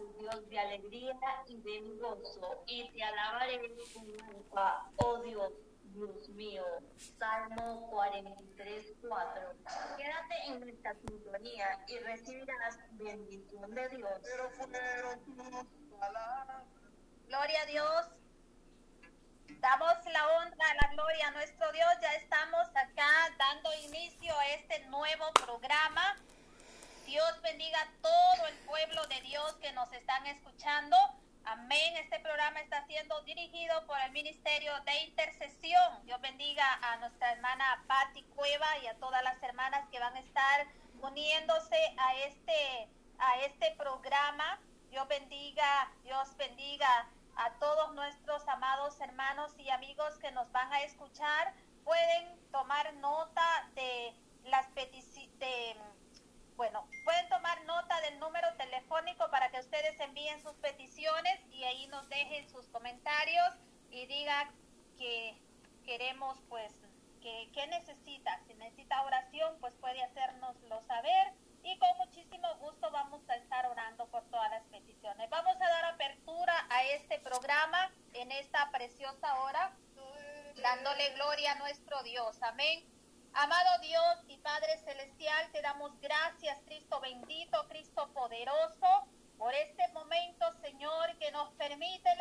al Dios de alegría y de gozo, y te alabaré con alfa, oh Dios, Dios mío. Salmo 43, 4. Quédate en esta sintonía y recibirás bendición de Dios. Gloria a Dios. Damos la honra, la gloria a nuestro Dios. Ya estamos acá dando inicio a este nuevo programa. Dios bendiga a todo el pueblo de Dios que nos están escuchando. Amén. Este programa está siendo dirigido por el Ministerio de Intercesión. Dios bendiga a nuestra hermana Patti Cueva y a todas las hermanas que van a estar uniéndose a este, a este programa. Dios bendiga, Dios bendiga a todos nuestros amados hermanos y amigos que nos van a escuchar. Pueden tomar nota de las peticiones, bueno, pueden tomar nota del número telefónico para que ustedes envíen sus peticiones y ahí nos dejen sus comentarios y digan que queremos, pues, que, que necesita. Si necesita oración, pues puede hacérnoslo saber y con muchísimo gusto vamos a estar orando por todas las peticiones. Vamos a dar apertura a este programa en esta preciosa hora, dándole gloria a nuestro Dios. Amén. Amado Dios y Padre Celestial, te damos gracias, Cristo bendito, Cristo poderoso, por este momento, Señor, que nos permite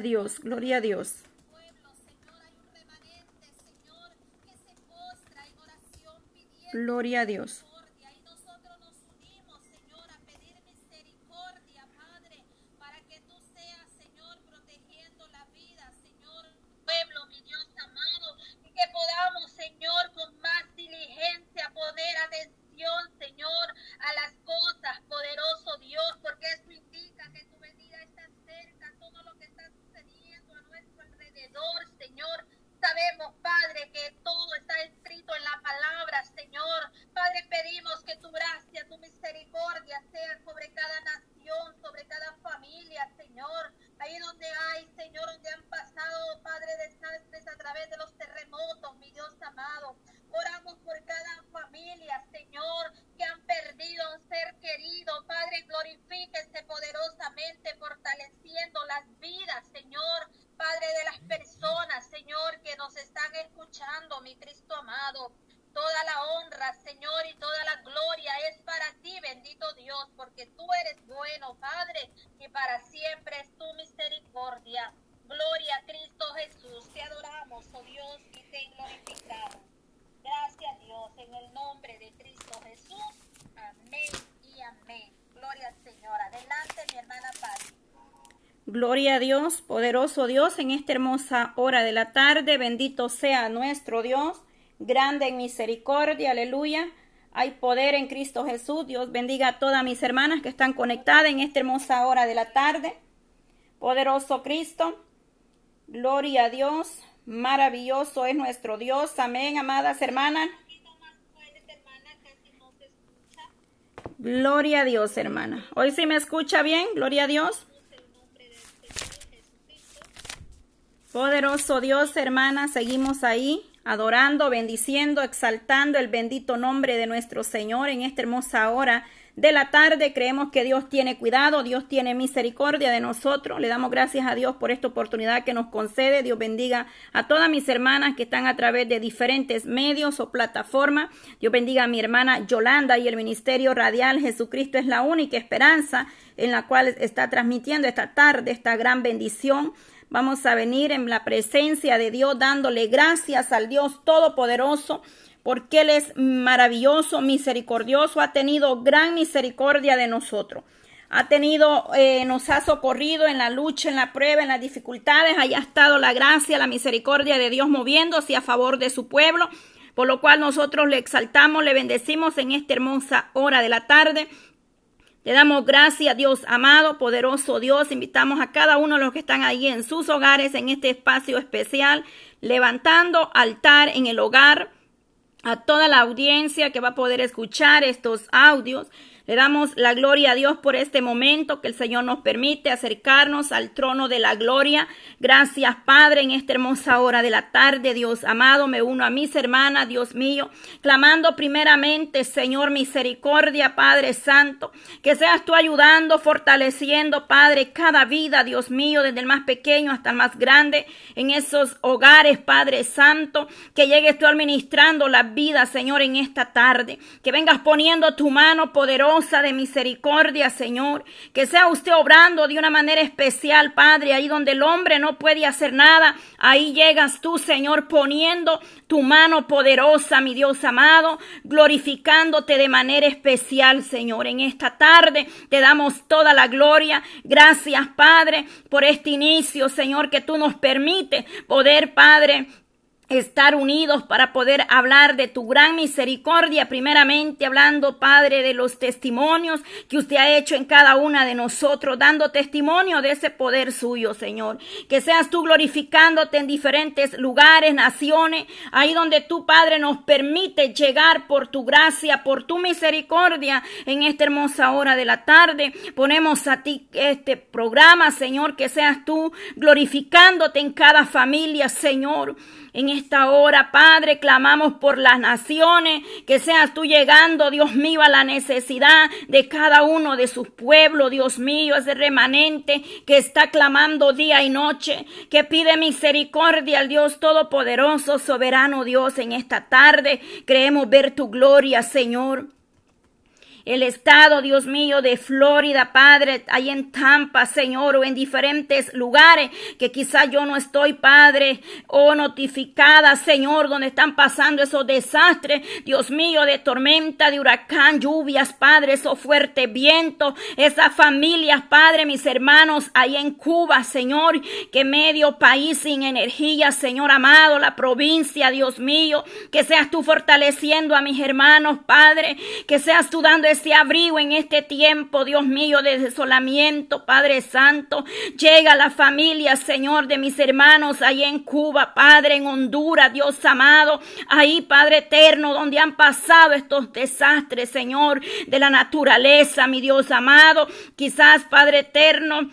Dios, gloria a Dios. Gloria a Dios. Gloria a Dios, poderoso Dios, en esta hermosa hora de la tarde. Bendito sea nuestro Dios, grande en misericordia, aleluya. Hay poder en Cristo Jesús. Dios bendiga a todas mis hermanas que están conectadas en esta hermosa hora de la tarde. Poderoso Cristo, gloria a Dios, maravilloso es nuestro Dios. Amén, amadas hermanas. Gloria a Dios, hermana. Hoy sí me escucha bien, gloria a Dios. Poderoso Dios, hermana, seguimos ahí adorando, bendiciendo, exaltando el bendito nombre de nuestro Señor en esta hermosa hora de la tarde. Creemos que Dios tiene cuidado, Dios tiene misericordia de nosotros. Le damos gracias a Dios por esta oportunidad que nos concede. Dios bendiga a todas mis hermanas que están a través de diferentes medios o plataformas. Dios bendiga a mi hermana Yolanda y el Ministerio Radial Jesucristo es la única esperanza en la cual está transmitiendo esta tarde esta gran bendición. Vamos a venir en la presencia de Dios dándole gracias al Dios Todopoderoso porque Él es maravilloso, misericordioso, ha tenido gran misericordia de nosotros. Ha tenido, eh, nos ha socorrido en la lucha, en la prueba, en las dificultades. Haya estado la gracia, la misericordia de Dios moviéndose a favor de su pueblo, por lo cual nosotros le exaltamos, le bendecimos en esta hermosa hora de la tarde. Le damos gracias, Dios amado, poderoso Dios. Invitamos a cada uno de los que están ahí en sus hogares, en este espacio especial, levantando altar en el hogar a toda la audiencia que va a poder escuchar estos audios. Le damos la gloria a Dios por este momento que el Señor nos permite acercarnos al trono de la gloria. Gracias, Padre, en esta hermosa hora de la tarde, Dios amado. Me uno a mis hermanas, Dios mío, clamando primeramente, Señor, misericordia, Padre Santo. Que seas tú ayudando, fortaleciendo, Padre, cada vida, Dios mío, desde el más pequeño hasta el más grande, en esos hogares, Padre Santo. Que llegues tú administrando la vida, Señor, en esta tarde. Que vengas poniendo tu mano poderosa de misericordia, Señor. Que sea usted obrando de una manera especial, Padre, ahí donde el hombre no puede hacer nada. Ahí llegas tú, Señor, poniendo tu mano poderosa, mi Dios amado, glorificándote de manera especial, Señor. En esta tarde te damos toda la gloria. Gracias, Padre, por este inicio, Señor, que tú nos permites poder, Padre, estar unidos para poder hablar de tu gran misericordia, primeramente hablando, Padre, de los testimonios que usted ha hecho en cada una de nosotros, dando testimonio de ese poder suyo, Señor. Que seas tú glorificándote en diferentes lugares, naciones, ahí donde tu Padre nos permite llegar por tu gracia, por tu misericordia en esta hermosa hora de la tarde. Ponemos a ti este programa, Señor, que seas tú glorificándote en cada familia, Señor. En esta hora, Padre, clamamos por las naciones, que seas tú llegando, Dios mío, a la necesidad de cada uno de sus pueblos, Dios mío, ese remanente que está clamando día y noche, que pide misericordia al Dios Todopoderoso, soberano Dios, en esta tarde. Creemos ver tu gloria, Señor el estado, Dios mío, de Florida, Padre, ahí en Tampa, Señor, o en diferentes lugares que quizás yo no estoy, Padre, o notificada, Señor, donde están pasando esos desastres, Dios mío, de tormenta, de huracán, lluvias, Padre, esos fuertes vientos, esas familias, Padre, mis hermanos, ahí en Cuba, Señor, que medio país sin energía, Señor amado, la provincia, Dios mío, que seas tú fortaleciendo a mis hermanos, Padre, que seas tú dando ese abrigo en este tiempo, Dios mío, de desolamiento, Padre Santo. Llega la familia, Señor, de mis hermanos ahí en Cuba, Padre, en Honduras, Dios amado. Ahí, Padre eterno, donde han pasado estos desastres, Señor, de la naturaleza, mi Dios amado. Quizás, Padre eterno,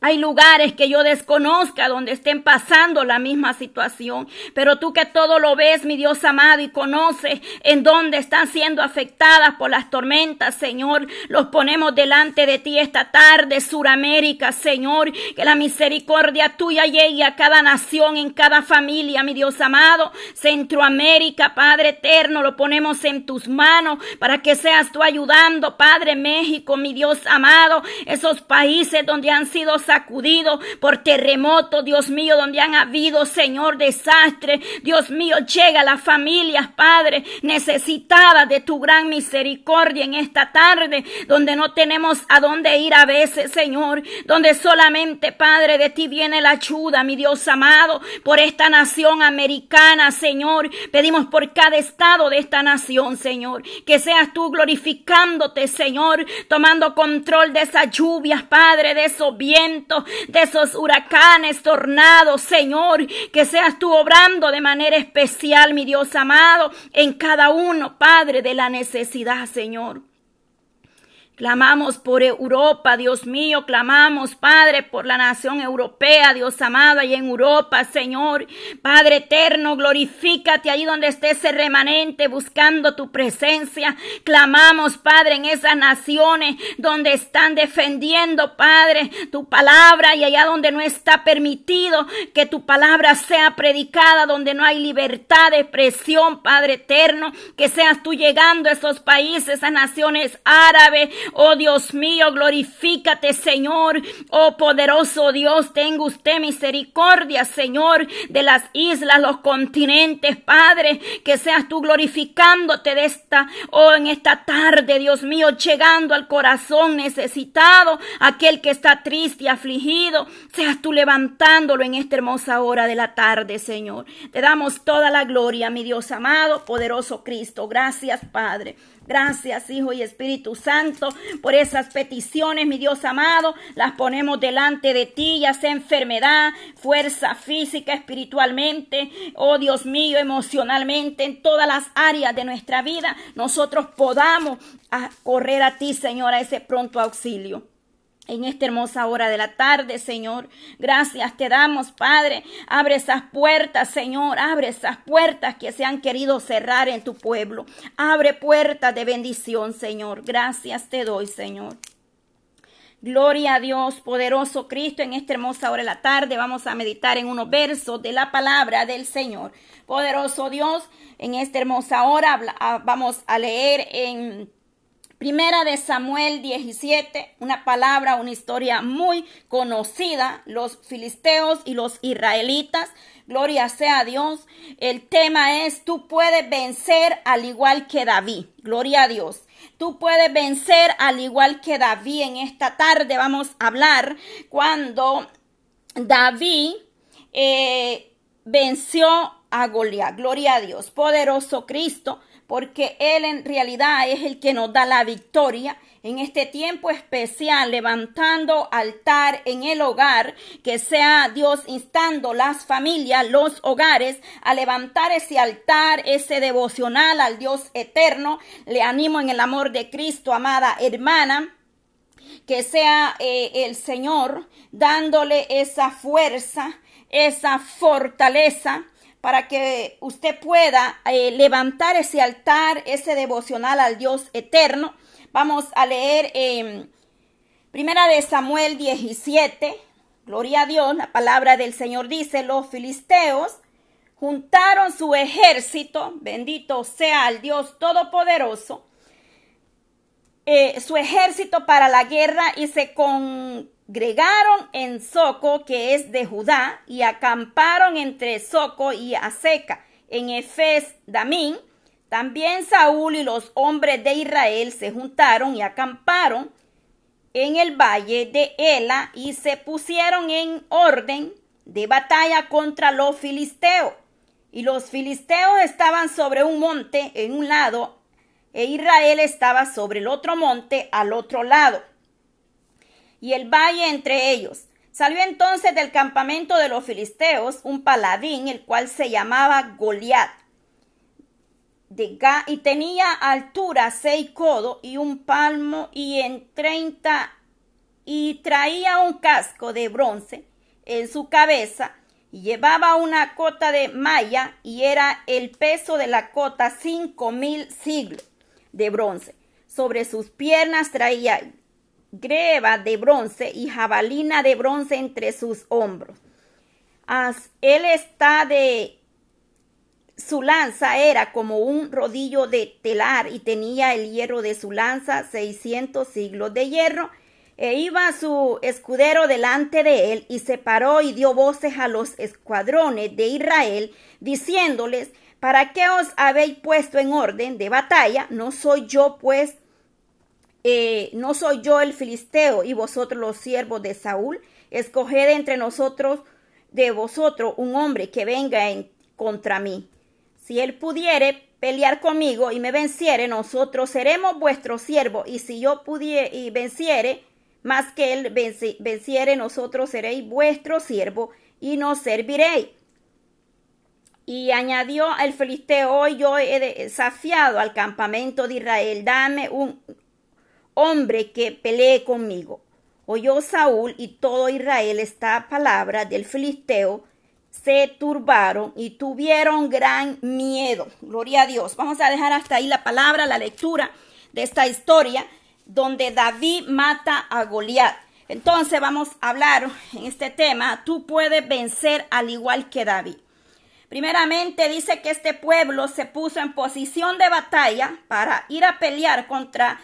hay lugares que yo desconozca donde estén pasando la misma situación, pero tú que todo lo ves, mi Dios amado, y conoces en dónde están siendo afectadas por las tormentas, Señor, los ponemos delante de ti esta tarde, Suramérica, Señor, que la misericordia tuya llegue a cada nación, en cada familia, mi Dios amado, Centroamérica, Padre eterno, lo ponemos en tus manos para que seas tú ayudando, Padre México, mi Dios amado, esos países donde han sido sacudido por terremotos, Dios mío, donde han habido, Señor, desastre. Dios mío, llega a las familias, Padre, necesitadas de tu gran misericordia en esta tarde, donde no tenemos a dónde ir a veces, Señor, donde solamente, Padre, de ti viene la ayuda, mi Dios amado, por esta nación americana, Señor. Pedimos por cada estado de esta nación, Señor, que seas tú glorificándote, Señor, tomando control de esas lluvias, Padre, de esos vientos, de esos huracanes, tornados, Señor, que seas tú obrando de manera especial, mi Dios amado, en cada uno, Padre, de la necesidad, Señor. Clamamos por Europa, Dios mío, clamamos, Padre, por la nación europea, Dios amado, y en Europa, Señor. Padre eterno, glorifícate ahí donde esté ese remanente buscando tu presencia. Clamamos, Padre, en esas naciones donde están defendiendo, Padre, tu palabra y allá donde no está permitido que tu palabra sea predicada, donde no hay libertad de expresión, Padre eterno, que seas tú llegando a esos países, esas naciones árabes, Oh Dios mío, glorifícate, Señor. Oh poderoso Dios, tenga usted misericordia, Señor, de las islas, los continentes, Padre, que seas tú glorificándote de esta, oh, en esta tarde, Dios mío, llegando al corazón necesitado, aquel que está triste y afligido, seas tú levantándolo en esta hermosa hora de la tarde, Señor. Te damos toda la gloria, mi Dios amado, poderoso Cristo. Gracias, Padre. Gracias, Hijo y Espíritu Santo, por esas peticiones, mi Dios amado. Las ponemos delante de ti, ya sea enfermedad, fuerza física, espiritualmente, oh Dios mío, emocionalmente, en todas las áreas de nuestra vida, nosotros podamos correr a ti, Señor, a ese pronto auxilio en esta hermosa hora de la tarde, Señor. Gracias te damos, Padre. Abre esas puertas, Señor. Abre esas puertas que se han querido cerrar en tu pueblo. Abre puertas de bendición, Señor. Gracias te doy, Señor. Gloria a Dios, poderoso Cristo, en esta hermosa hora de la tarde vamos a meditar en unos versos de la palabra del Señor. Poderoso Dios, en esta hermosa hora ah, vamos a leer en Primera de Samuel 17, una palabra, una historia muy conocida, los filisteos y los israelitas. Gloria sea a Dios. El tema es, tú puedes vencer al igual que David. Gloria a Dios. Tú puedes vencer al igual que David. En esta tarde vamos a hablar cuando David eh, venció a Goliat. Gloria a Dios. Poderoso Cristo porque Él en realidad es el que nos da la victoria en este tiempo especial, levantando altar en el hogar, que sea Dios instando las familias, los hogares, a levantar ese altar, ese devocional al Dios eterno. Le animo en el amor de Cristo, amada hermana que sea eh, el Señor dándole esa fuerza, esa fortaleza, para que usted pueda eh, levantar ese altar, ese devocional al Dios eterno. Vamos a leer en Primera de Samuel 17. Gloria a Dios, la palabra del Señor dice, los filisteos juntaron su ejército, bendito sea el Dios Todopoderoso, eh, su ejército para la guerra y se con Gregaron en Soco, que es de Judá, y acamparon entre Soco y Aseca, en Efes Damín. También Saúl y los hombres de Israel se juntaron y acamparon en el valle de Ela y se pusieron en orden de batalla contra los filisteos. Y los filisteos estaban sobre un monte en un lado e Israel estaba sobre el otro monte al otro lado y el valle entre ellos. Salió entonces del campamento de los filisteos un paladín, el cual se llamaba Goliat, y tenía altura seis codos y un palmo y en treinta y traía un casco de bronce en su cabeza y llevaba una cota de malla y era el peso de la cota cinco mil siglos de bronce. Sobre sus piernas traía greba de bronce y jabalina de bronce entre sus hombros. él está de su lanza era como un rodillo de telar y tenía el hierro de su lanza 600 siglos de hierro E iba su escudero delante de él y se paró y dio voces a los escuadrones de Israel, diciéndoles, ¿para qué os habéis puesto en orden de batalla? No soy yo pues, eh, no soy yo el filisteo y vosotros los siervos de Saúl. Escoged entre nosotros, de vosotros, un hombre que venga en, contra mí. Si él pudiere pelear conmigo y me venciere, nosotros seremos vuestros siervos, y si yo pudiere y venciere, más que él venciere, nosotros seréis vuestro siervo y nos serviréis. Y añadió el filisteo, hoy yo he desafiado al campamento de Israel, dame un hombre que pelee conmigo. Oyó Saúl y todo Israel esta palabra del filisteo, se turbaron y tuvieron gran miedo. Gloria a Dios. Vamos a dejar hasta ahí la palabra, la lectura de esta historia donde David mata a Goliat. Entonces vamos a hablar en este tema, tú puedes vencer al igual que David. Primeramente dice que este pueblo se puso en posición de batalla para ir a pelear contra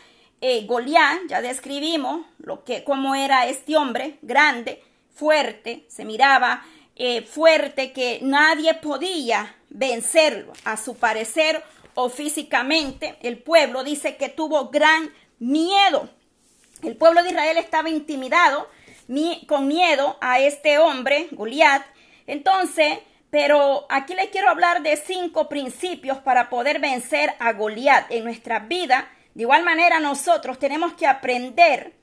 eh, Goliat. Ya describimos lo que, cómo era este hombre, grande, fuerte, se miraba eh, fuerte que nadie podía vencerlo. A su parecer o físicamente, el pueblo dice que tuvo gran miedo. El pueblo de Israel estaba intimidado con miedo a este hombre, Goliat. Entonces, pero aquí les quiero hablar de cinco principios para poder vencer a Goliat en nuestra vida. De igual manera, nosotros tenemos que aprender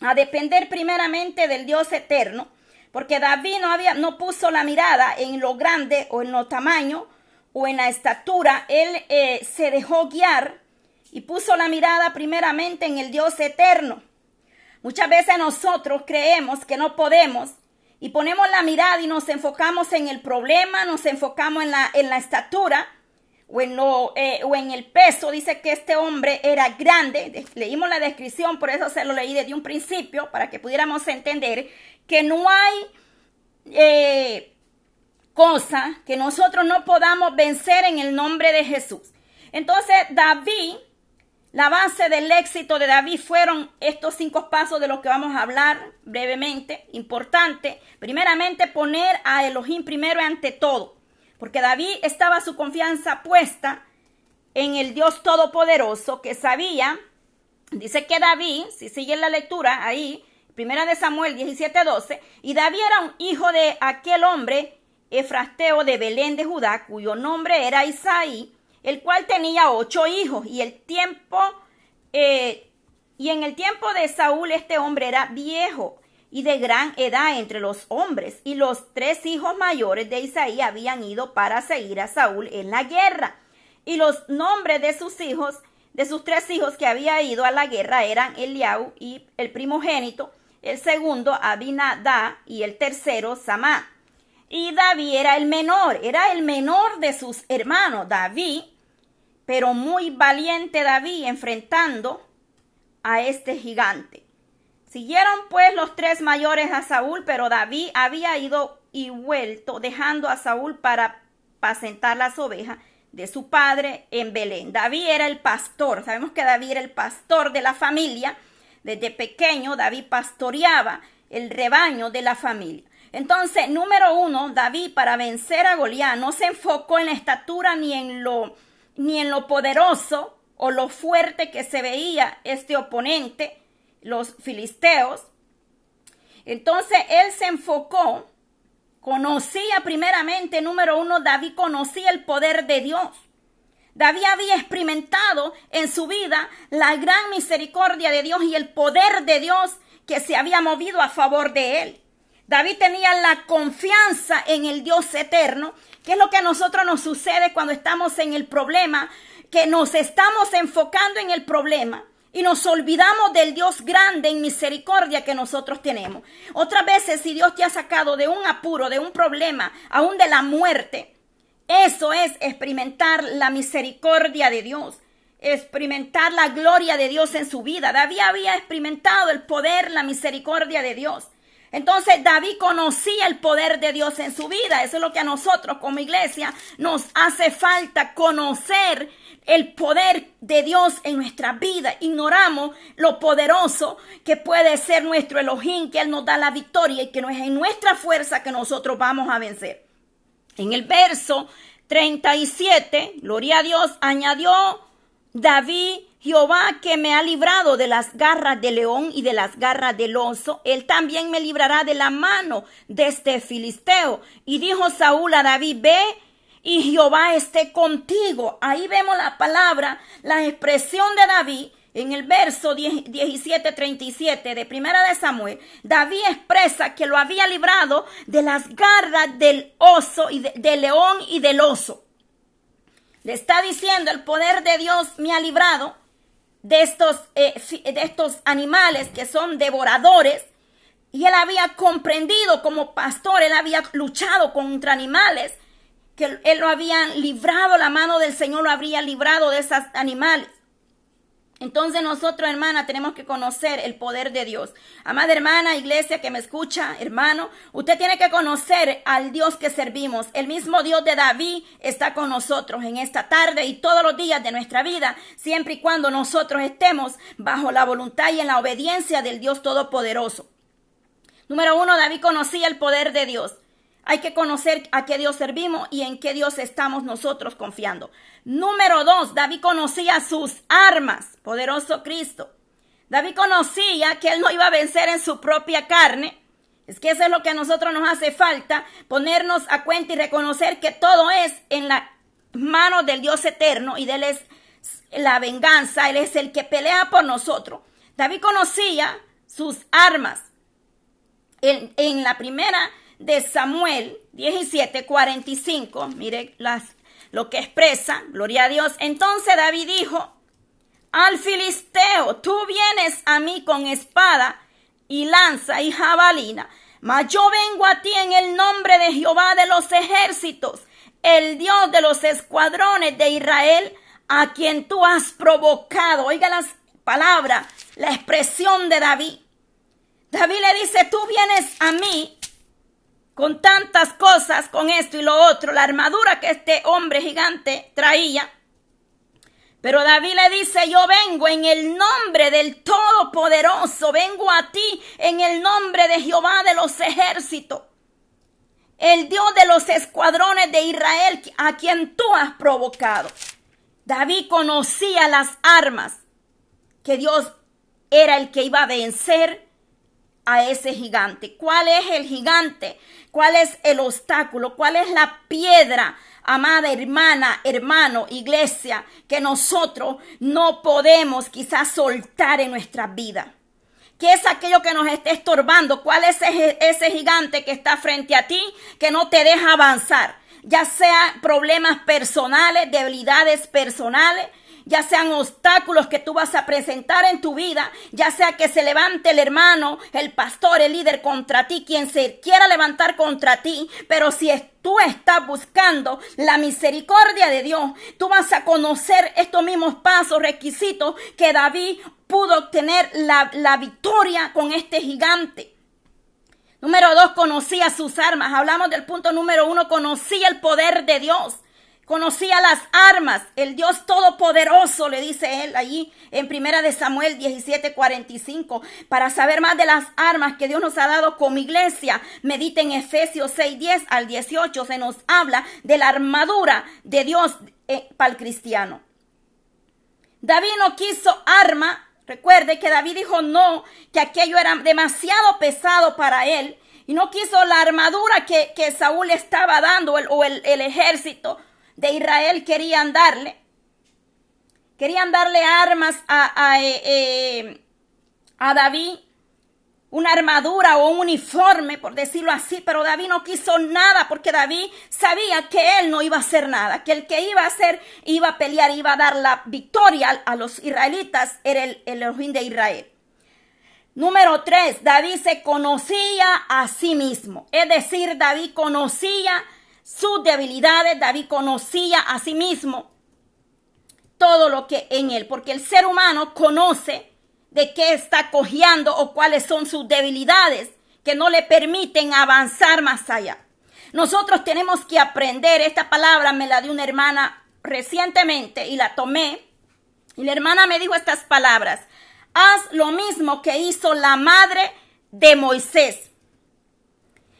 a depender primeramente del Dios eterno, porque David no había, no puso la mirada en lo grande o en lo tamaño o en la estatura, él eh, se dejó guiar y puso la mirada primeramente en el Dios eterno. Muchas veces nosotros creemos que no podemos y ponemos la mirada y nos enfocamos en el problema, nos enfocamos en la, en la estatura o en, lo, eh, o en el peso. Dice que este hombre era grande. Leímos la descripción, por eso se lo leí desde un principio, para que pudiéramos entender que no hay eh, cosa que nosotros no podamos vencer en el nombre de Jesús. Entonces David la base del éxito de David fueron estos cinco pasos de los que vamos a hablar brevemente. Importante, primeramente poner a Elohim primero ante todo, porque David estaba su confianza puesta en el Dios Todopoderoso que sabía, dice que David, si siguen la lectura ahí, primera de Samuel 17:12, y David era un hijo de aquel hombre Efrasteo de Belén de Judá, cuyo nombre era Isaí, el cual tenía ocho hijos. Y el tiempo, eh, y en el tiempo de Saúl este hombre era viejo y de gran edad entre los hombres, y los tres hijos mayores de Isaí habían ido para seguir a Saúl en la guerra. Y los nombres de sus hijos, de sus tres hijos que había ido a la guerra eran Eliau y el primogénito, el segundo Abinadá y el tercero Samá. Y David era el menor, era el menor de sus hermanos. David pero muy valiente David enfrentando a este gigante. Siguieron pues los tres mayores a Saúl, pero David había ido y vuelto, dejando a Saúl para apacentar las ovejas de su padre en Belén. David era el pastor, sabemos que David era el pastor de la familia. Desde pequeño David pastoreaba el rebaño de la familia. Entonces, número uno, David para vencer a Goliat no se enfocó en la estatura ni en lo ni en lo poderoso o lo fuerte que se veía este oponente, los filisteos. Entonces él se enfocó, conocía primeramente, número uno, David conocía el poder de Dios. David había experimentado en su vida la gran misericordia de Dios y el poder de Dios que se había movido a favor de él. David tenía la confianza en el Dios eterno ¿Qué es lo que a nosotros nos sucede cuando estamos en el problema? Que nos estamos enfocando en el problema y nos olvidamos del Dios grande en misericordia que nosotros tenemos. Otras veces, si Dios te ha sacado de un apuro, de un problema, aún de la muerte, eso es experimentar la misericordia de Dios, experimentar la gloria de Dios en su vida. David había experimentado el poder, la misericordia de Dios. Entonces David conocía el poder de Dios en su vida. Eso es lo que a nosotros como iglesia nos hace falta conocer el poder de Dios en nuestra vida. Ignoramos lo poderoso que puede ser nuestro Elohim, que Él nos da la victoria y que no es en nuestra fuerza que nosotros vamos a vencer. En el verso 37, gloria a Dios, añadió David, Jehová que me ha librado de las garras del león y de las garras del oso, él también me librará de la mano de este filisteo. Y dijo Saúl a David, ve y Jehová esté contigo. Ahí vemos la palabra, la expresión de David en el verso 17:37 de Primera de Samuel, David expresa que lo había librado de las garras del oso y del león y del oso. Le está diciendo el poder de Dios me ha librado de estos, eh, de estos animales que son devoradores. Y él había comprendido como pastor, él había luchado contra animales, que él lo había librado, la mano del Señor lo habría librado de esos animales. Entonces nosotros, hermana, tenemos que conocer el poder de Dios. Amada hermana, iglesia que me escucha, hermano, usted tiene que conocer al Dios que servimos. El mismo Dios de David está con nosotros en esta tarde y todos los días de nuestra vida, siempre y cuando nosotros estemos bajo la voluntad y en la obediencia del Dios Todopoderoso. Número uno, David conocía el poder de Dios. Hay que conocer a qué Dios servimos y en qué Dios estamos nosotros confiando. Número dos, David conocía sus armas, poderoso Cristo. David conocía que él no iba a vencer en su propia carne. Es que eso es lo que a nosotros nos hace falta, ponernos a cuenta y reconocer que todo es en la mano del Dios eterno y de él es la venganza, él es el que pelea por nosotros. David conocía sus armas. En, en la primera de Samuel 17, 45, mire lo que expresa, gloria a Dios. Entonces David dijo al filisteo, tú vienes a mí con espada y lanza y jabalina, mas yo vengo a ti en el nombre de Jehová de los ejércitos, el Dios de los escuadrones de Israel, a quien tú has provocado. Oiga las palabras, la expresión de David. David le dice, tú vienes a mí con tantas cosas, con esto y lo otro, la armadura que este hombre gigante traía. Pero David le dice, yo vengo en el nombre del Todopoderoso, vengo a ti en el nombre de Jehová de los ejércitos, el Dios de los escuadrones de Israel, a quien tú has provocado. David conocía las armas que Dios era el que iba a vencer a ese gigante. ¿Cuál es el gigante? ¿Cuál es el obstáculo? ¿Cuál es la piedra? Amada hermana, hermano, iglesia, que nosotros no podemos quizás soltar en nuestra vida. ¿Qué es aquello que nos está estorbando? ¿Cuál es ese, ese gigante que está frente a ti que no te deja avanzar? Ya sea problemas personales, debilidades personales, ya sean obstáculos que tú vas a presentar en tu vida, ya sea que se levante el hermano, el pastor, el líder contra ti, quien se quiera levantar contra ti, pero si tú estás buscando la misericordia de Dios, tú vas a conocer estos mismos pasos, requisitos que David pudo obtener la, la victoria con este gigante. Número dos, conocía sus armas. Hablamos del punto número uno, conocía el poder de Dios conocía las armas, el Dios todopoderoso, le dice él allí en Primera de Samuel 17:45, para saber más de las armas que Dios nos ha dado como iglesia. Medita en Efesios 6:10 al 18, se nos habla de la armadura de Dios eh, para el cristiano. David no quiso arma, recuerde que David dijo no, que aquello era demasiado pesado para él. Y no quiso la armadura que, que Saúl estaba dando o el, el ejército de Israel querían darle. Querían darle armas a, a, eh, eh, a David, una armadura o un uniforme, por decirlo así, pero David no quiso nada porque David sabía que él no iba a hacer nada, que el que iba a hacer, iba a pelear, iba a dar la victoria a los israelitas, era el, el Elohim de Israel. Número tres, David se conocía a sí mismo, es decir, David conocía sus debilidades, David conocía a sí mismo todo lo que en él, porque el ser humano conoce de qué está cojeando o cuáles son sus debilidades que no le permiten avanzar más allá. Nosotros tenemos que aprender, esta palabra me la dio una hermana recientemente y la tomé, y la hermana me dijo estas palabras, haz lo mismo que hizo la madre de Moisés.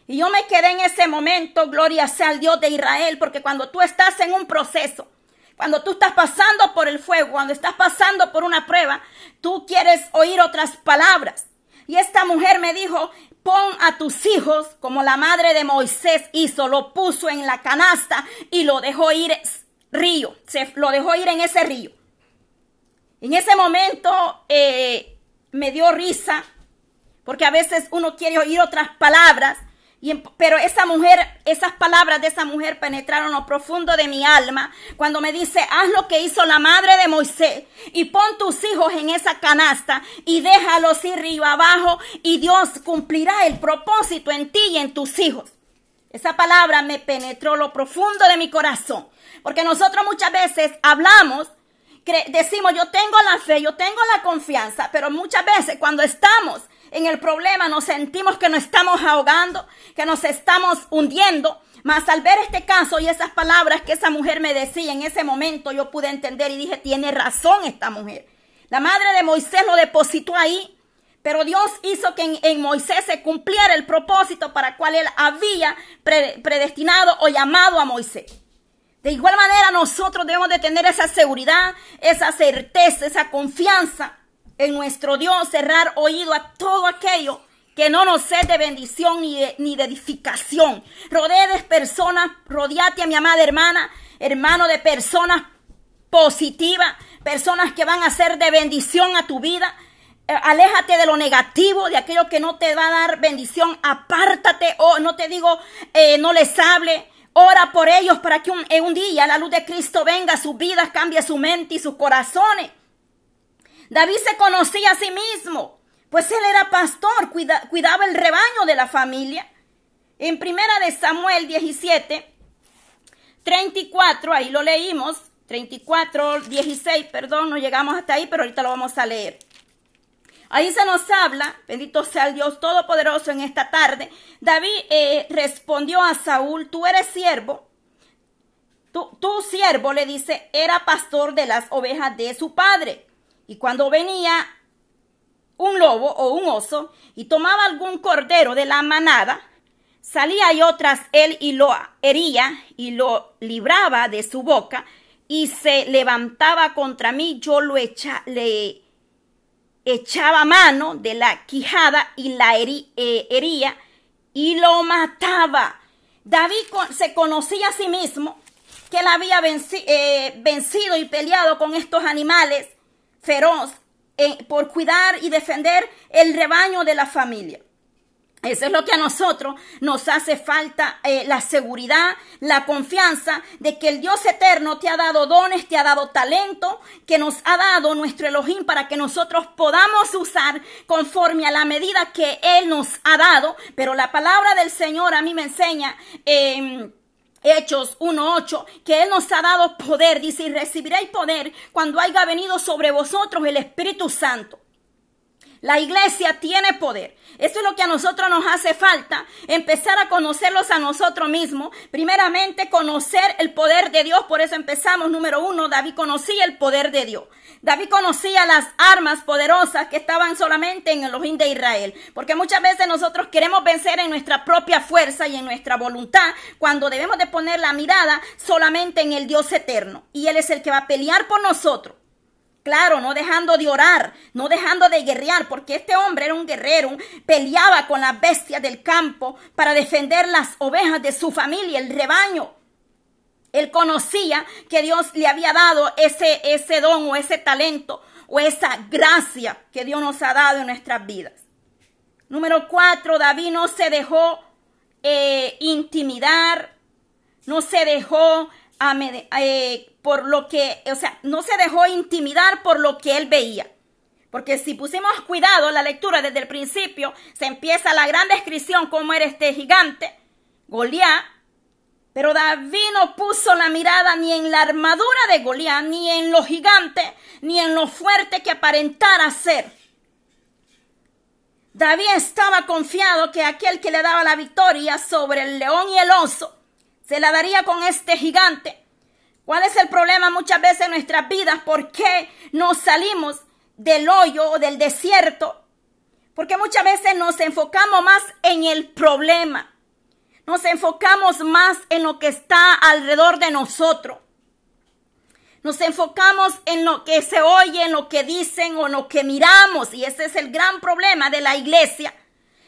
Y yo me quedé en ese momento, gloria sea al Dios de Israel, porque cuando tú estás en un proceso, cuando tú estás pasando por el fuego, cuando estás pasando por una prueba, tú quieres oír otras palabras. Y esta mujer me dijo, pon a tus hijos como la madre de Moisés hizo, lo puso en la canasta y lo dejó ir río, se lo dejó ir en ese río. En ese momento eh, me dio risa, porque a veces uno quiere oír otras palabras, pero esa mujer, esas palabras de esa mujer penetraron lo profundo de mi alma cuando me dice, haz lo que hizo la madre de Moisés y pon tus hijos en esa canasta y déjalos ir río abajo y Dios cumplirá el propósito en ti y en tus hijos. Esa palabra me penetró lo profundo de mi corazón, porque nosotros muchas veces hablamos decimos, yo tengo la fe, yo tengo la confianza, pero muchas veces cuando estamos en el problema nos sentimos que nos estamos ahogando, que nos estamos hundiendo. Mas al ver este caso y esas palabras que esa mujer me decía en ese momento, yo pude entender y dije, tiene razón esta mujer. La madre de Moisés lo depositó ahí, pero Dios hizo que en, Moisés se cumpliera el propósito para cual él había predestinado o llamado a Moisés. De igual manera nosotros debemos de tener esa seguridad, esa certeza, esa confianza en nuestro Dios, cerrar oído a todo aquello que no nos sea de bendición ni de, edificación. Rodee de personas, rodeate a mi amada hermana, hermano de personas positivas, personas que van a ser de bendición a tu vida. Eh, aléjate de lo negativo, de aquello que no te va a dar bendición. Apártate o no te digo, eh, no les hable. Ora por ellos para que un, un día la luz de Cristo venga a sus vidas, cambie su mente y sus corazones. David se conocía a sí mismo, pues él era pastor, cuidaba el rebaño de la familia. En primera de Samuel 17, 34, ahí lo leímos, 34, 16, perdón, no llegamos hasta ahí, pero ahorita lo vamos a leer. Ahí se nos habla, bendito sea el Dios Todopoderoso en esta tarde. David eh, respondió a Saúl, tú eres siervo. tu siervo le dice, era pastor de las ovejas de su padre. Y cuando venía un lobo o un oso y tomaba algún cordero de la manada, salía yo tras él y lo hería y lo libraba de su boca y se levantaba contra mí, yo lo echa, le echaba mano de la quijada y la eh, hería y lo mataba. David se conocía a sí mismo que él había eh, vencido y peleado con estos animales feroz eh, por cuidar y defender el rebaño de la familia. Eso es lo que a nosotros nos hace falta, eh, la seguridad, la confianza de que el Dios eterno te ha dado dones, te ha dado talento, que nos ha dado nuestro Elohim para que nosotros podamos usar conforme a la medida que Él nos ha dado. Pero la palabra del Señor a mí me enseña. Eh, Hechos 1.8, que Él nos ha dado poder, dice, y recibiréis poder cuando haya venido sobre vosotros el Espíritu Santo. La iglesia tiene poder. Esto es lo que a nosotros nos hace falta, empezar a conocerlos a nosotros mismos. Primeramente, conocer el poder de Dios. Por eso empezamos, número uno, David conocía el poder de Dios. David conocía las armas poderosas que estaban solamente en el Elohim de Israel. Porque muchas veces nosotros queremos vencer en nuestra propia fuerza y en nuestra voluntad, cuando debemos de poner la mirada solamente en el Dios eterno. Y Él es el que va a pelear por nosotros. Claro, no dejando de orar, no dejando de guerrear, porque este hombre era un guerrero, peleaba con las bestias del campo para defender las ovejas de su familia, el rebaño. Él conocía que Dios le había dado ese, ese don o ese talento o esa gracia que Dios nos ha dado en nuestras vidas. Número cuatro, David no se dejó eh, intimidar, no se dejó eh, por lo que, o sea, no se dejó intimidar por lo que él veía. Porque si pusimos cuidado la lectura desde el principio, se empieza la gran descripción cómo era este gigante, Goliat. Pero David no puso la mirada ni en la armadura de Goliat, ni en lo gigante, ni en lo fuerte que aparentara ser. David estaba confiado que aquel que le daba la victoria sobre el león y el oso se la daría con este gigante. ¿Cuál es el problema muchas veces en nuestras vidas? ¿Por qué no salimos del hoyo o del desierto? Porque muchas veces nos enfocamos más en el problema. Nos enfocamos más en lo que está alrededor de nosotros. Nos enfocamos en lo que se oye, en lo que dicen o en lo que miramos. Y ese es el gran problema de la iglesia.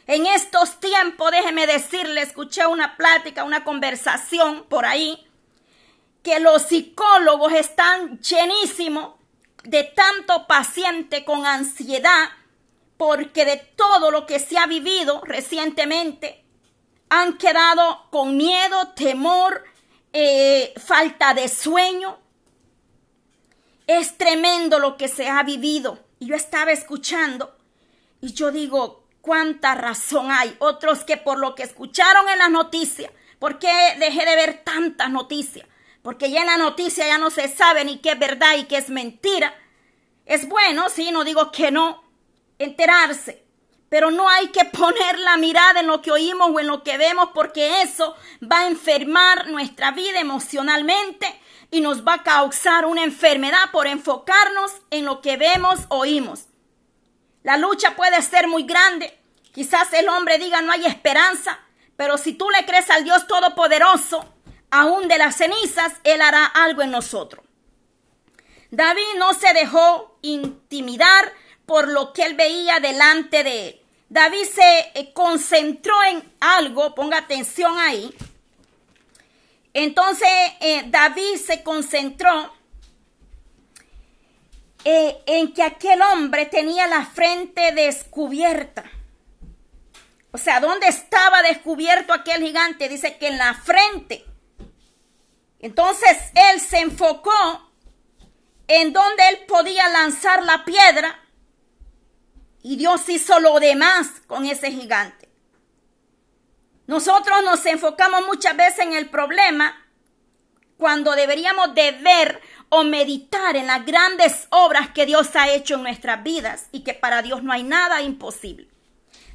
En estos tiempos, déjeme decirle, escuché una plática, una conversación por ahí, que los psicólogos están llenísimos de tanto paciente con ansiedad, porque de todo lo que se ha vivido recientemente, han quedado con miedo, temor, eh, falta de sueño, es tremendo lo que se ha vivido. Y yo estaba escuchando y yo digo, ¿cuánta razón hay? Otros que por lo que escucharon en las noticias, ¿por qué dejé de ver tantas noticias? Porque ya en la noticia ya no se sabe ni qué es verdad y qué es mentira. Es bueno, sí, no digo que no, enterarse. Pero no hay que poner la mirada en lo que oímos o en lo que vemos porque eso va a enfermar nuestra vida emocionalmente y nos va a causar una enfermedad por enfocarnos en lo que vemos, oímos. La lucha puede ser muy grande. Quizás el hombre diga no hay esperanza, pero si tú le crees al Dios Todopoderoso, aún de las cenizas, Él hará algo en nosotros. David no se dejó intimidar por lo que él veía delante de él. David se eh, concentró en algo, ponga atención ahí, entonces eh, David se concentró eh, en que aquel hombre tenía la frente descubierta. O sea, ¿dónde estaba descubierto aquel gigante? Dice que en la frente. Entonces él se enfocó en donde él podía lanzar la piedra y Dios hizo lo demás con ese gigante. Nosotros nos enfocamos muchas veces en el problema cuando deberíamos de ver o meditar en las grandes obras que Dios ha hecho en nuestras vidas y que para Dios no hay nada imposible.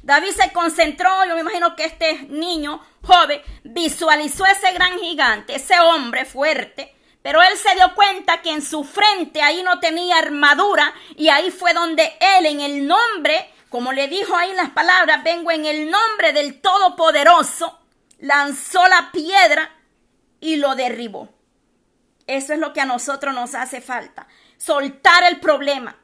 David se concentró, yo me imagino que este niño joven visualizó ese gran gigante, ese hombre fuerte, pero él se dio cuenta que en su frente ahí no tenía armadura y ahí fue donde él en el nombre como le dijo ahí las palabras, vengo en el nombre del Todopoderoso, lanzó la piedra y lo derribó. Eso es lo que a nosotros nos hace falta. Soltar el problema.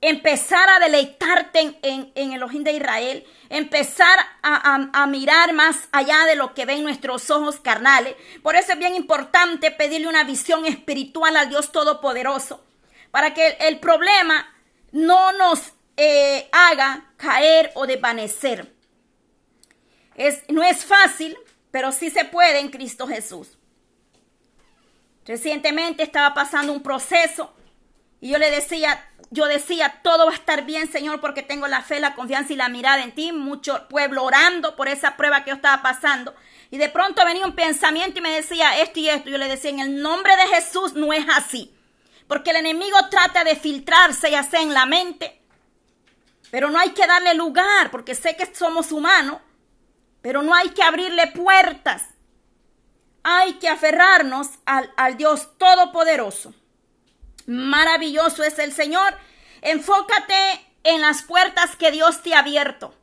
Empezar a deleitarte en, el ojín de Israel. Empezar a, a, mirar más allá de lo que ven nuestros ojos carnales. Por eso es bien importante pedirle una visión espiritual al Dios Todopoderoso. Para que el, el problema no nos eh, haga caer o desvanecer. Es, no es fácil, pero sí se puede en Cristo Jesús. Recientemente estaba pasando un proceso y yo le decía, yo decía, todo va a estar bien, Señor, porque tengo la fe, la confianza y la mirada en ti. Mucho pueblo orando por esa prueba que yo estaba pasando. Y de pronto venía un pensamiento y me decía esto y esto. Yo le decía, en el nombre de Jesús no es así. Porque el enemigo trata de filtrarse y hacer en la mente pero no hay que darle lugar, porque sé que somos humanos, pero no hay que abrirle puertas. Hay que aferrarnos al, al Dios Todopoderoso. Maravilloso es el Señor. Enfócate en las puertas que Dios te ha abierto.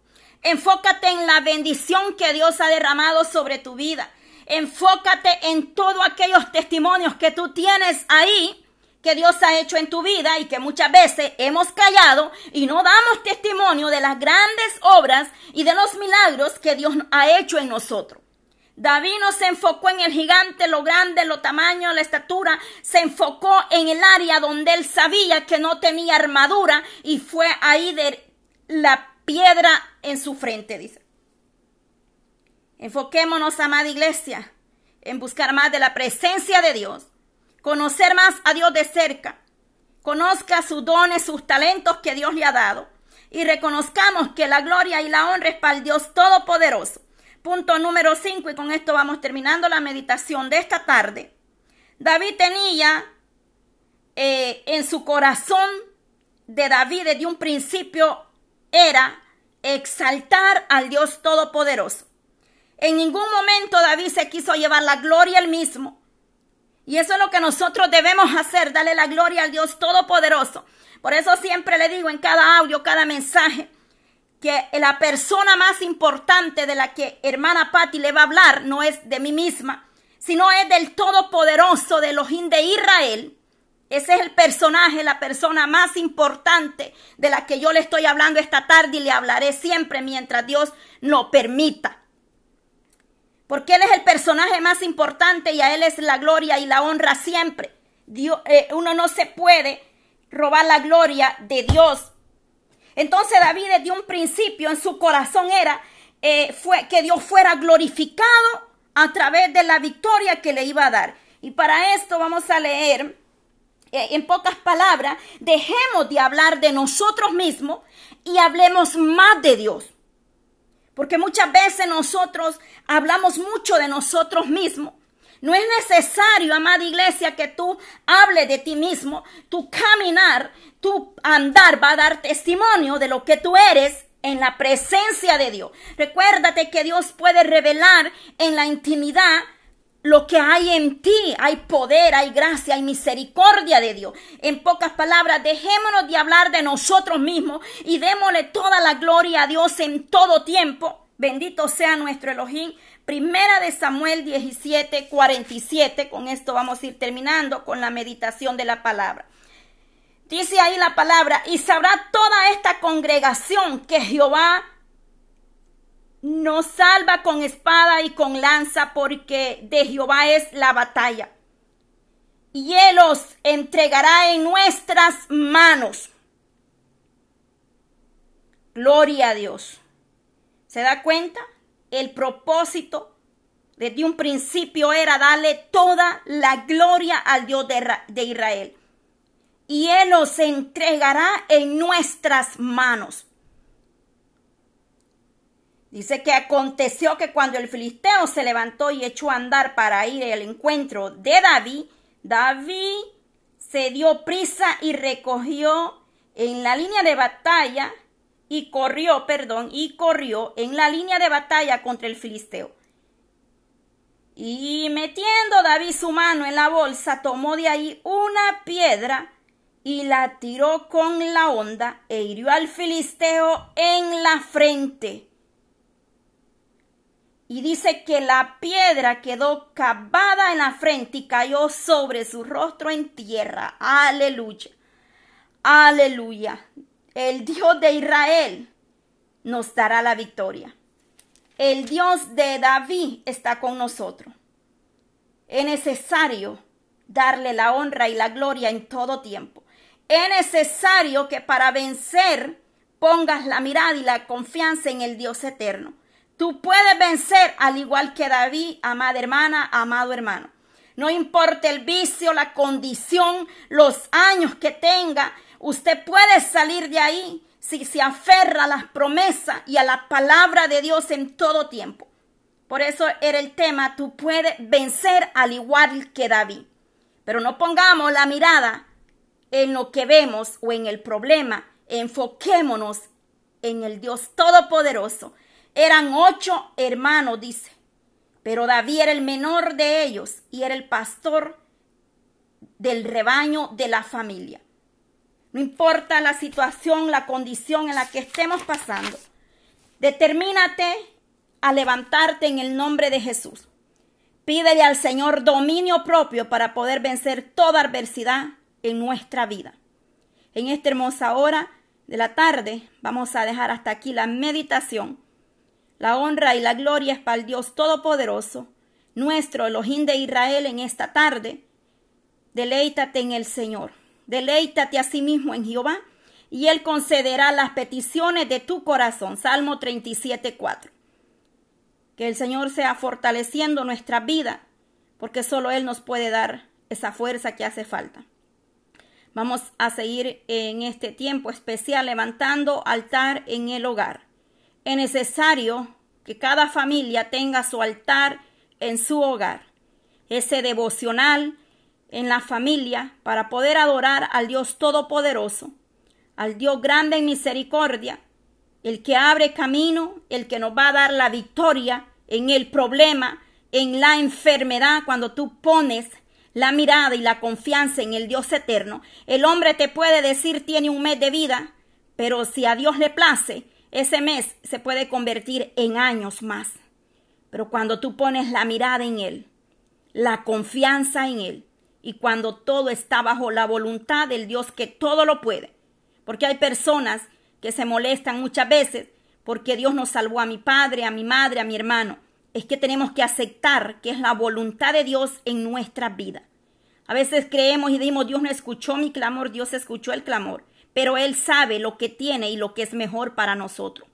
Enfócate en la bendición que Dios ha derramado sobre tu vida. Enfócate en todos aquellos testimonios que tú tienes ahí que Dios ha hecho en tu vida y que muchas veces hemos callado y no damos testimonio de las grandes obras y de los milagros que Dios ha hecho en nosotros. David no se enfocó en el gigante, lo grande, lo tamaño, la estatura, se enfocó en el área donde él sabía que no tenía armadura y fue ahí de la piedra en su frente, dice. Enfoquémonos, amada iglesia, en buscar más de la presencia de Dios conocer más a Dios de cerca, conozca sus dones, sus talentos que Dios le ha dado y reconozcamos que la gloria y la honra es para el Dios Todopoderoso. Punto número 5 y con esto vamos terminando la meditación de esta tarde. David tenía eh, en su corazón de David desde un principio era exaltar al Dios Todopoderoso. En ningún momento David se quiso llevar la gloria él mismo. Y eso es lo que nosotros debemos hacer, darle la gloria al Dios Todopoderoso. Por eso siempre le digo en cada audio, cada mensaje, que la persona más importante de la que hermana Patti le va a hablar no es de mí misma, sino es del Todopoderoso, de Elohim de Israel. Ese es el personaje, la persona más importante de la que yo le estoy hablando esta tarde y le hablaré siempre mientras Dios lo permita. Porque Él es el personaje más importante y a Él es la gloria y la honra siempre. Dios, eh, uno no se puede robar la gloria de Dios. Entonces David desde un principio en su corazón era eh, fue, que Dios fuera glorificado a través de la victoria que le iba a dar. Y para esto vamos a leer eh, en pocas palabras, dejemos de hablar de nosotros mismos y hablemos más de Dios. Porque muchas veces nosotros hablamos mucho de nosotros mismos. No es necesario, amada iglesia, que tú hables de ti mismo. Tu caminar, tu andar va a dar testimonio de lo que tú eres en la presencia de Dios. Recuérdate que Dios puede revelar en la intimidad lo que hay en ti. Hay poder, hay gracia, hay misericordia de Dios. En pocas palabras, dejémonos de hablar de nosotros mismos y démosle toda la gloria a Dios en todo tiempo. Bendito sea nuestro Elohim. Primera de Samuel 17, 47. Con esto vamos a ir terminando con la meditación de la palabra. Dice ahí la palabra, y sabrá toda esta congregación que Jehová nos salva con espada y con lanza, porque de Jehová es la batalla. Y Él os entregará en nuestras manos. Gloria a Dios. ¿Se da cuenta? El propósito desde un principio era darle toda la gloria al Dios de Israel. Y Él nos entregará en nuestras manos. Dice que aconteció que cuando el filisteo se levantó y echó a andar para ir al encuentro de David, David se dio prisa y recogió en la línea de batalla y corrió, perdón, y corrió en la línea de batalla contra el filisteo. Y metiendo David su mano en la bolsa, tomó de ahí una piedra y la tiró con la onda e hirió al filisteo en la frente y dice que la piedra quedó cavada en la frente y cayó sobre su rostro en tierra. Aleluya. Aleluya. El Dios de Israel nos dará la victoria. El Dios de David está con nosotros. Es necesario darle la honra y la gloria en todo tiempo. Es necesario que para vencer pongas la mirada y la confianza en el Dios eterno. Tú puedes vencer al igual que David, amada hermana, amado hermano. No importa el vicio, la condición, los años que tenga, usted puede salir de ahí si se aferra a las promesas y a la palabra de Dios en todo tiempo. Por eso era el tema, tú puedes vencer al igual que David. Pero no pongamos la mirada en lo que vemos o en el problema. Enfoquémonos en el Dios Todopoderoso eran ocho hermanos, dice, pero David era el menor de ellos y era el pastor del rebaño de la familia. No importa la situación, la condición en la que estemos pasando, determínate a levantarte en el nombre de Jesús. Pídele al Señor dominio propio para poder vencer toda adversidad en nuestra vida. En esta hermosa hora de la tarde vamos a dejar hasta aquí la meditación la honra y la gloria es para el Dios Todopoderoso, nuestro Elohim de Israel en esta tarde. Deleítate en el Señor, deleítate a sí mismo en Jehová, y Él concederá las peticiones de tu corazón. Salmo 37, 4. Que el Señor sea fortaleciendo nuestra vida, porque solo Él nos puede dar esa fuerza que hace falta. Vamos a seguir en este tiempo especial levantando altar en el hogar es necesario que cada familia tenga su altar en su hogar, ese devocional en la familia para poder adorar al Dios Todopoderoso, al Dios grande en misericordia, el que abre camino, el que nos va a dar la victoria en el problema, en la enfermedad, cuando tú pones la mirada y la confianza en el Dios eterno. El hombre te puede decir tiene un mes de vida, pero si a Dios le place, ese mes se puede convertir en años más. Pero cuando tú pones la mirada en Él, la confianza en Él, y cuando todo está bajo la voluntad del Dios que todo lo puede, porque hay personas que se molestan muchas veces porque Dios nos salvó a mi padre, a mi madre, a mi hermano. Es que tenemos que aceptar que es la voluntad de Dios en nuestra vida. A veces creemos y decimos, Dios no escuchó mi clamor, Dios escuchó el clamor, pero Él sabe lo que tiene y lo que es mejor para nosotros.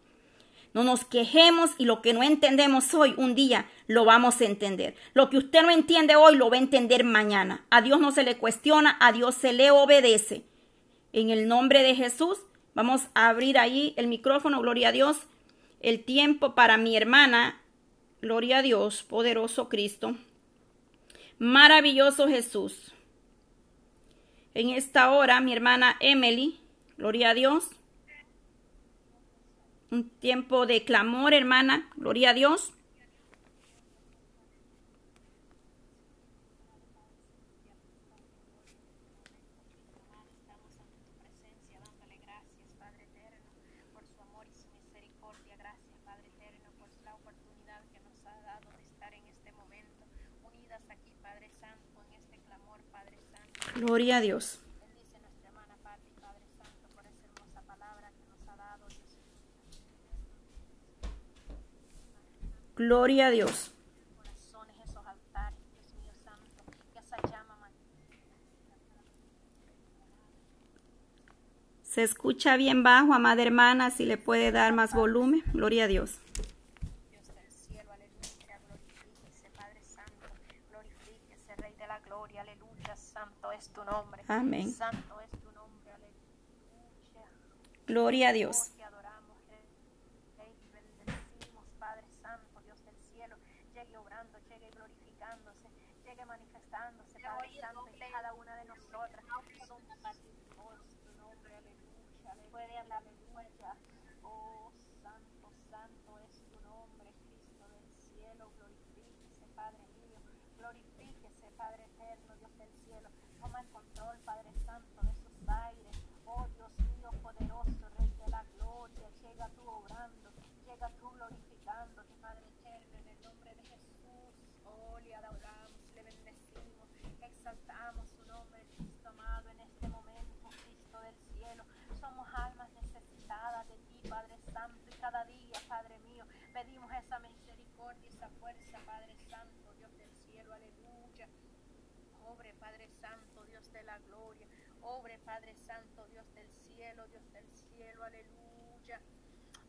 No nos quejemos y lo que no entendemos hoy, un día lo vamos a entender. Lo que usted no entiende hoy, lo va a entender mañana. A Dios no se le cuestiona, a Dios se le obedece. En el nombre de Jesús, vamos a abrir ahí el micrófono, gloria a Dios. El tiempo para mi hermana, gloria a Dios, poderoso Cristo. Maravilloso Jesús. En esta hora, mi hermana Emily, gloria a Dios. Un tiempo de clamor, hermana, gloria a Dios. Gloria a Dios. Gloria a Dios. Se escucha bien bajo, amada hermana, si le puede dar más volumen. Gloria a Dios. Amén. Santo es tu nombre. Aleluya. Gloria a Dios. Oh, te adoramos, Rey. Rey, bendecimos, Padre Santo, Dios del cielo. Llegue obrando, llegue glorificándose, llegue manifestándose, Padre Santo, en cada una de nosotras. Oh, tu nombre, aleluya. Aleluya, aleluya. Oh, santo, santo es tu nombre, Cristo del cielo. Glorifíquese, Padre mío. Glorifíquese, Padre eterno, Dios del cielo. Toma el control, Padre Santo, Padre Santo, y cada día, Padre mío, pedimos esa misericordia, esa fuerza, Padre Santo, Dios del cielo, aleluya. Obre, Padre Santo, Dios de la gloria. Obre, Padre Santo, Dios del cielo, Dios del cielo, aleluya.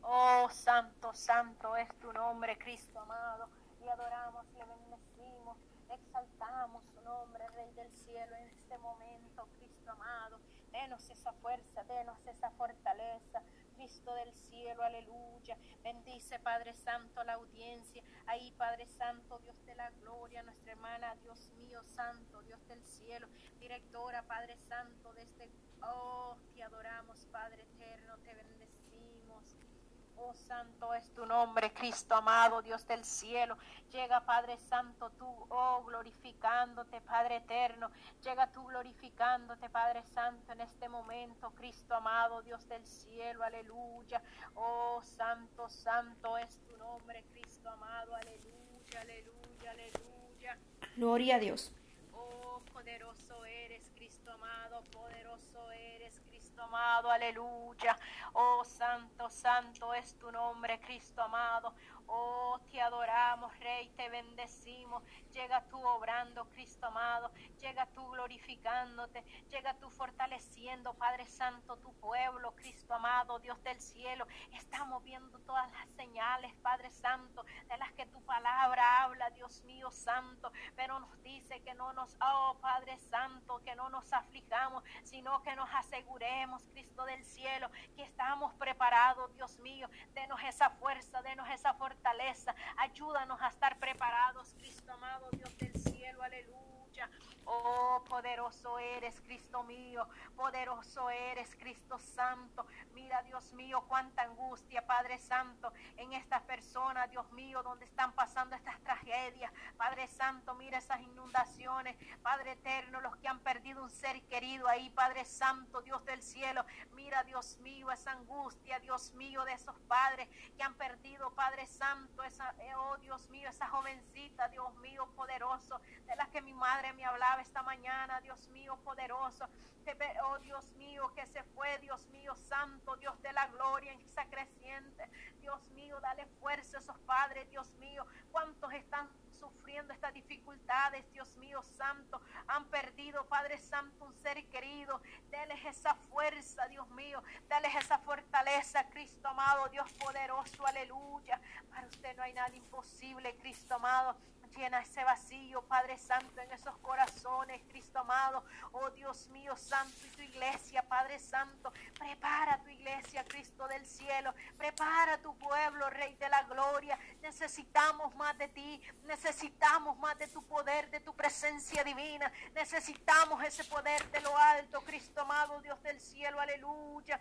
Oh, santo, santo es tu nombre, Cristo amado. Le adoramos, le bendecimos, exaltamos su nombre, Rey del cielo, en este momento, Cristo amado. Denos esa fuerza, denos esa fortaleza. Cristo del cielo, aleluya. Bendice, Padre Santo, la audiencia. Ahí, Padre Santo, Dios de la gloria, nuestra hermana, Dios mío, Santo, Dios del cielo, directora, Padre Santo, de este, oh, te adoramos, Padre eterno, te bendecimos. Oh, santo es tu nombre, Cristo amado, Dios del cielo. Llega, Padre Santo, tú, oh, glorificándote, Padre eterno. Llega tú glorificándote, Padre Santo, en este momento, Cristo amado, Dios del cielo, aleluya. Oh, santo, santo es tu nombre, Cristo amado, aleluya, aleluya, aleluya. Gloria a Dios. Oh, poderoso eres, Cristo amado, poderoso eres, Cristo amado, aleluya. Oh, santo, santo es tu nombre, Cristo amado. Oh, te adoramos, Rey, te bendecimos. Llega tú obrando, Cristo amado. Llega tú glorificándote. Llega tú fortaleciendo, Padre Santo, tu pueblo, Cristo amado, Dios del cielo. Estamos viendo todas las señales, Padre Santo, de las que tu palabra habla, Dios mío santo. Pero nos dice que no nos, oh Padre Santo, que no nos aflijamos, sino que nos aseguremos, Cristo del cielo, que estamos preparados, Dios mío. Denos esa fuerza, denos esa fortaleza. Ayúdanos a estar preparados, Cristo amado, Dios del cielo, aleluya. Oh, poderoso eres, Cristo mío, poderoso eres, Cristo Santo. Mira, Dios mío, cuánta angustia, Padre Santo, en estas personas, Dios mío, donde están pasando estas tragedias. Padre Santo, mira esas inundaciones, Padre eterno, los que han perdido un ser querido ahí, Padre Santo, Dios del cielo. Mira, Dios mío, esa angustia, Dios mío, de esos padres que han perdido, Padre Santo, esa, eh, oh Dios mío, esa jovencita, Dios mío, poderoso, de la que mi madre me hablaba esta mañana, Dios mío, poderoso. Oh Dios mío, que se fue, Dios mío, santo, Dios de la gloria en esa creciente. Dios mío, dale fuerza a esos padres, Dios mío. ¿Cuántos están sufriendo estas dificultades, Dios mío santo, han perdido, Padre Santo, un ser querido. Deles esa fuerza, Dios mío, deles esa fortaleza, Cristo amado, Dios poderoso, aleluya. Para usted no hay nada imposible, Cristo amado. Llena ese vacío, Padre Santo, en esos corazones, Cristo amado. Oh Dios mío, Santo, y tu iglesia, Padre Santo. Prepara tu iglesia, Cristo del cielo. Prepara tu pueblo, Rey de la gloria. Necesitamos más de ti. Necesitamos más de tu poder, de tu presencia divina. Necesitamos ese poder de lo alto, Cristo amado, Dios del cielo. Aleluya.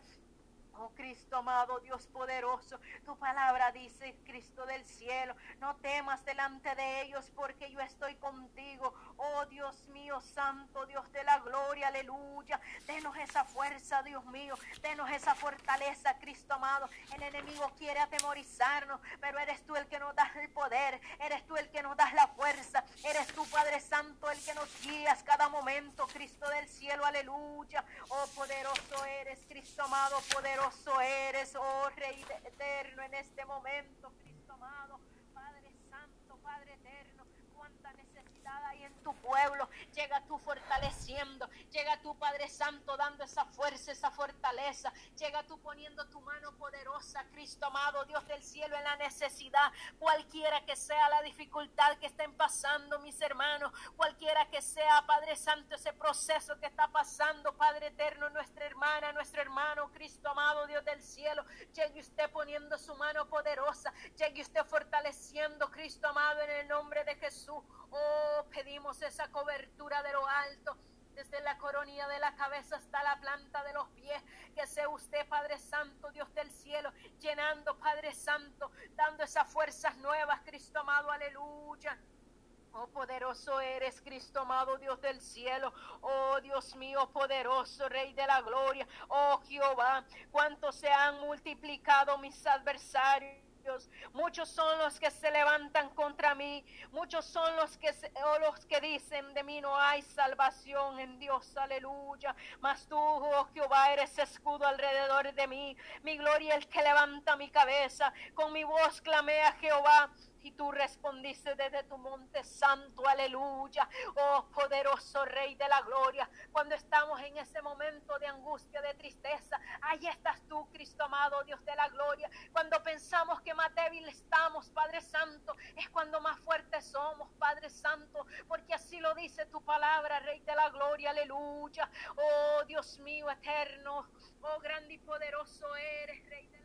Oh Cristo amado, Dios poderoso, tu palabra dice, Cristo del cielo, no temas delante de ellos porque yo estoy contigo. Oh Dios mío, santo Dios de la gloria, aleluya. Denos esa fuerza, Dios mío, denos esa fortaleza, Cristo amado. El enemigo quiere atemorizarnos, pero eres tú el que nos das el poder, eres tú el que nos das la fuerza, eres tú, Padre Santo, el que nos guías cada momento, Cristo del cielo, aleluya. Oh poderoso eres, Cristo amado, poderoso eres, oh Rey eterno, en este momento, amado, Padre Santo, Padre eterno, cuánta necesidad hay en pueblo. Llega tú fortaleciendo, llega tú Padre Santo dando esa fuerza, esa fortaleza. Llega tú poniendo tu mano poderosa, Cristo amado, Dios del cielo, en la necesidad, cualquiera que sea la dificultad que estén pasando mis hermanos, cualquiera que sea, Padre Santo, ese proceso que está pasando, Padre eterno, nuestra hermana, nuestro hermano, Cristo amado, Dios del cielo, llegue usted poniendo su mano poderosa, llegue usted fortaleciendo, Cristo amado, en el nombre de Jesús. Oh, pedimos esa cobertura de lo alto desde la coronilla de la cabeza hasta la planta de los pies. Que sea usted, Padre Santo, Dios del cielo, llenando, Padre Santo, dando esas fuerzas nuevas, Cristo amado, aleluya. Oh, poderoso eres, Cristo amado, Dios del cielo. Oh, Dios mío, poderoso, Rey de la gloria. Oh, Jehová, cuánto se han multiplicado mis adversarios Muchos son los que se levantan contra mí. Muchos son los que, o los que dicen de mí no hay salvación en Dios. Aleluya. Mas tú, oh Jehová, eres escudo alrededor de mí. Mi gloria el que levanta mi cabeza. Con mi voz clamé a Jehová y tú respondiste desde tu monte santo, aleluya. Oh poderoso Rey de la gloria. Cuando estamos en ese momento de angustia, de tristeza, ahí estás tú, Cristo amado, Dios de la gloria. Cuando pensamos que más débil estamos, Padre Santo, es cuando más fuertes somos, Padre Santo, porque así lo dice tu palabra, Rey de la gloria, aleluya. Oh Dios mío eterno, oh grande y poderoso eres, Rey de.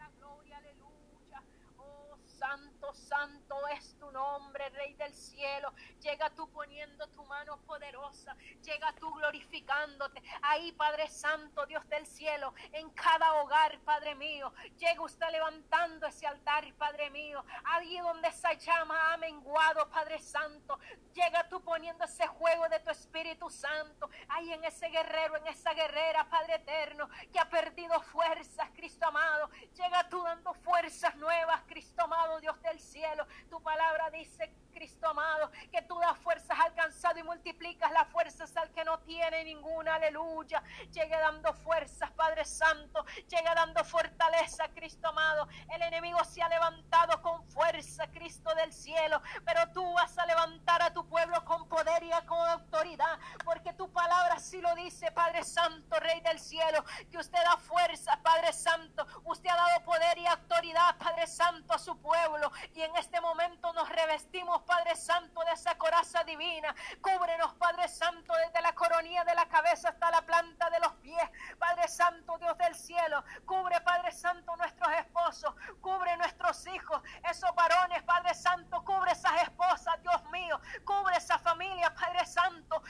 Santo, santo es tu nombre, Rey del cielo. Llega tú poniendo tu mano poderosa. Llega tú glorificándote. Ahí, Padre Santo, Dios del cielo, en cada hogar, Padre mío. Llega usted levantando ese altar, Padre mío. Ahí donde esa llama ha menguado, Padre Santo. Llega tú poniendo ese juego de tu Espíritu Santo. Ahí en ese guerrero, en esa guerrera, Padre eterno, que ha perdido fuerzas, Cristo amado. Llega tú dando fuerzas nuevas, Cristo amado Dios del cielo. Tu palabra dice, Cristo amado, que tú das fuerzas alcanzado y multiplicas las fuerzas al que no tiene ninguna. Aleluya. Llegue dando fuerzas, Padre Santo. Llegue dando fortaleza, Cristo amado. El enemigo se ha levantado con fuerza, Cristo del cielo. Pero tú vas a levantar a tu pueblo con poder y con autoridad. Porque tu palabra sí lo dice, Padre Santo, Rey del cielo. Que usted da fuerza, Padre Santo. Usted ha dado poder y autoridad, Padre Santo, a su pueblo y en este momento nos revestimos, Padre Santo, de esa coraza divina. Cúbrenos, Padre Santo, desde la coronilla de la cabeza hasta la planta de los pies. Padre Santo, Dios del cielo. Cubre, Padre Santo, nuestros esposos. Cubre nuestros hijos, esos varones, Padre Santo. Cubre esas esposas, Dios mío. Cubre esa familia, Padre Santo. Santo,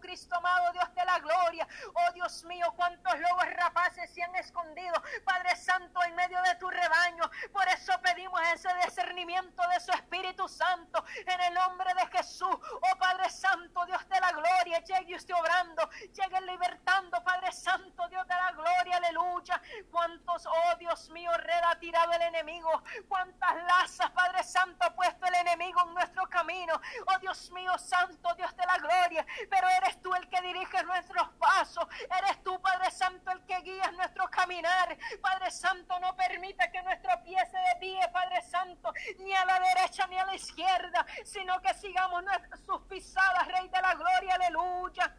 Cristo amado, Dios de la gloria. Oh Dios mío, cuántos lobos rapaces se han escondido, Padre Santo, en medio de tu rebaño. Por eso pedimos ese discernimiento de su Espíritu Santo en el nombre de Jesús. Oh Padre Santo, Dios de la gloria, llegue usted obrando, llegue libertando, Padre Santo, Dios de la gloria, aleluya. Cuántos, oh Dios mío, red ha tirado el enemigo, cuántas lazas, Padre Santo, ha puesto el enemigo en nuestro camino. Oh Dios mío, Santo, Dios de la gloria, pero eres tú el que dirige nuestros pasos, eres tú, Padre Santo, el que guía nuestro caminar. Padre Santo, no permita que nuestro pie se desvíe, Padre Santo, ni a la derecha ni a la izquierda, sino sus pisadas, Rey de la gloria, aleluya.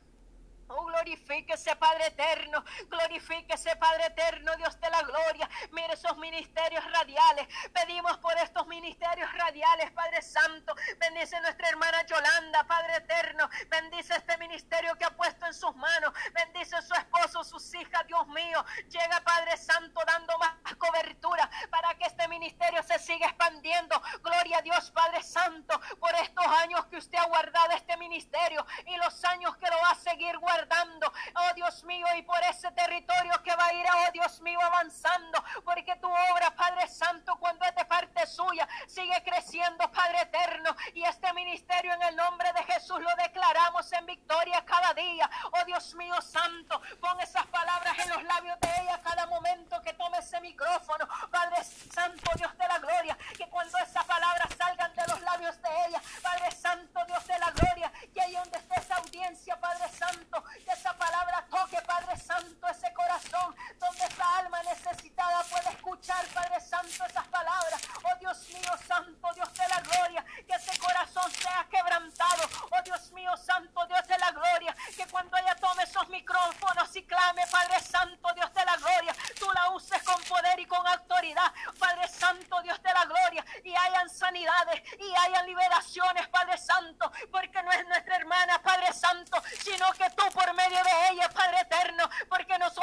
Oh, glorifíquese, Padre eterno. Glorifíquese, Padre eterno, Dios de la gloria. Mire esos ministerios radiales. Pedimos por estos ministerios radiales, Padre Santo. Bendice nuestra hermana Yolanda, Padre eterno. Bendice este ministerio que ha puesto en sus manos. Bendice su esposo, sus hijas, Dios mío. Llega, Padre Santo, dando más cobertura para que este ministerio siga expandiendo. Gloria a Dios, Padre Santo, por estos años que usted ha guardado este ministerio y los años que lo va a seguir guardando. Dando, oh Dios mío, y por ese territorio que va a ir, oh Dios mío, avanzando, porque tu obra, Padre Santo, cuando es de parte suya, sigue creciendo, Padre eterno, y este ministerio en el nombre de Jesús lo declaramos en victoria cada día, oh Dios mío santo, pon esas palabras en los labios de ella cada momento que tome ese micrófono, Padre Santo, Dios de la gloria, que cuando esas palabras salgan de los labios de ella, Padre Santo, Dios de la gloria, que ahí donde esté esa audiencia, Padre Santo, que esa palabra toque, Padre Santo, ese corazón donde esa alma necesitada puede escuchar, Padre Santo, esas palabras. Oh Dios mío, Santo, Dios de la gloria, que ese corazón sea quebrantado. Oh Dios mío, Santo, Dios de la gloria, que cuando ella tome esos micrófonos y clame, Padre Santo, Dios de la gloria, tú la uses con poder y con autoridad, Padre Santo, Dios de la gloria, y hayan sanidades y hayan liberaciones, Padre Santo, porque no es nuestra hermana, Padre Santo, sino que tú por medio de ella, Padre eterno, porque nosotros